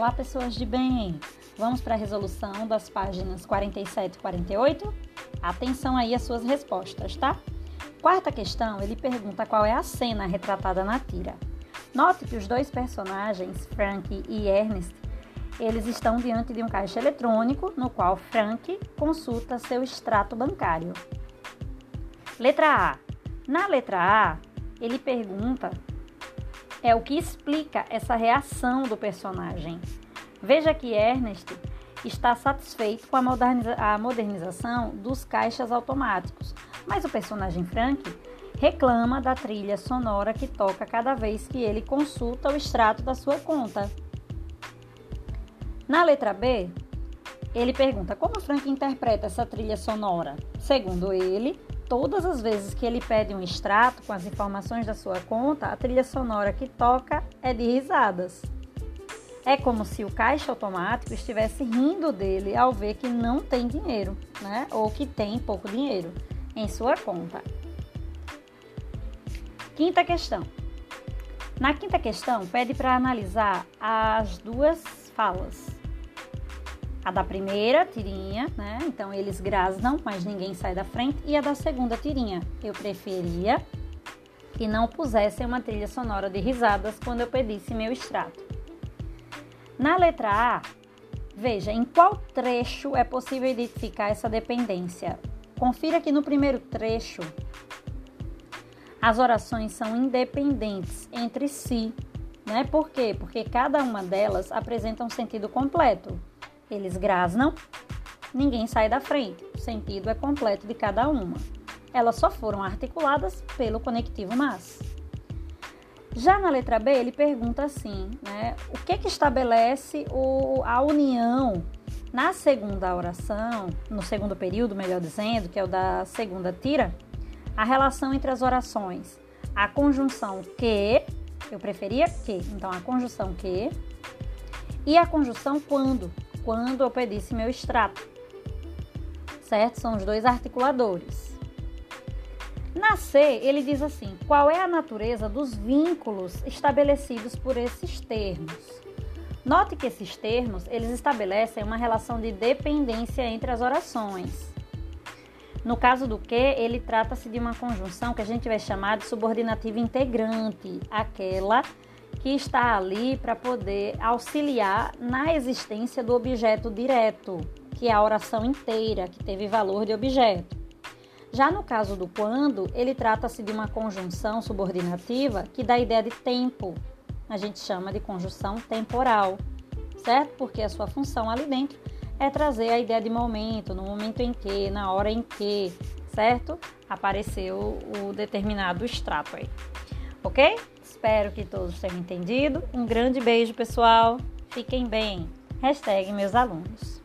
Olá, pessoas de bem! Vamos para a resolução das páginas 47 e 48? Atenção aí às suas respostas, tá? Quarta questão, ele pergunta qual é a cena retratada na tira. Note que os dois personagens, Frank e Ernest, eles estão diante de um caixa eletrônico no qual Frank consulta seu extrato bancário. Letra A. Na letra A, ele pergunta é o que explica essa reação do personagem. Veja que Ernest está satisfeito com a, moderniza a modernização dos caixas automáticos, mas o personagem Frank reclama da trilha sonora que toca cada vez que ele consulta o extrato da sua conta. Na letra B, ele pergunta como Frank interpreta essa trilha sonora. Segundo ele, todas as vezes que ele pede um extrato com as informações da sua conta, a trilha sonora que toca é de risadas. É como se o caixa automático estivesse rindo dele ao ver que não tem dinheiro, né? Ou que tem pouco dinheiro em sua conta. Quinta questão. Na quinta questão, pede para analisar as duas falas a da primeira tirinha, né? Então eles grasnam, mas ninguém sai da frente. E a da segunda tirinha. Eu preferia que não pusessem uma trilha sonora de risadas quando eu pedisse meu extrato. Na letra A, veja em qual trecho é possível identificar essa dependência. Confira que no primeiro trecho as orações são independentes entre si. Né? Por quê? Porque cada uma delas apresenta um sentido completo. Eles grasnam, ninguém sai da frente. O sentido é completo de cada uma. Elas só foram articuladas pelo conectivo mas. Já na letra B, ele pergunta assim, né? O que que estabelece o, a união na segunda oração, no segundo período, melhor dizendo, que é o da segunda tira, a relação entre as orações. A conjunção que, eu preferia que, então a conjunção que, e a conjunção quando, quando eu pedisse meu extrato. Certo? São os dois articuladores. Na C, ele diz assim: qual é a natureza dos vínculos estabelecidos por esses termos? Note que esses termos, eles estabelecem uma relação de dependência entre as orações. No caso do que, ele trata-se de uma conjunção que a gente vai chamar de subordinativa integrante, aquela que está ali para poder auxiliar na existência do objeto direto, que é a oração inteira, que teve valor de objeto. Já no caso do quando, ele trata-se de uma conjunção subordinativa que dá a ideia de tempo. A gente chama de conjunção temporal, certo? Porque a sua função ali dentro é trazer a ideia de momento, no momento em que, na hora em que, certo? Apareceu o determinado extrato aí. Ok? Espero que todos tenham entendido. Um grande beijo, pessoal. Fiquem bem. Hashtag meus alunos.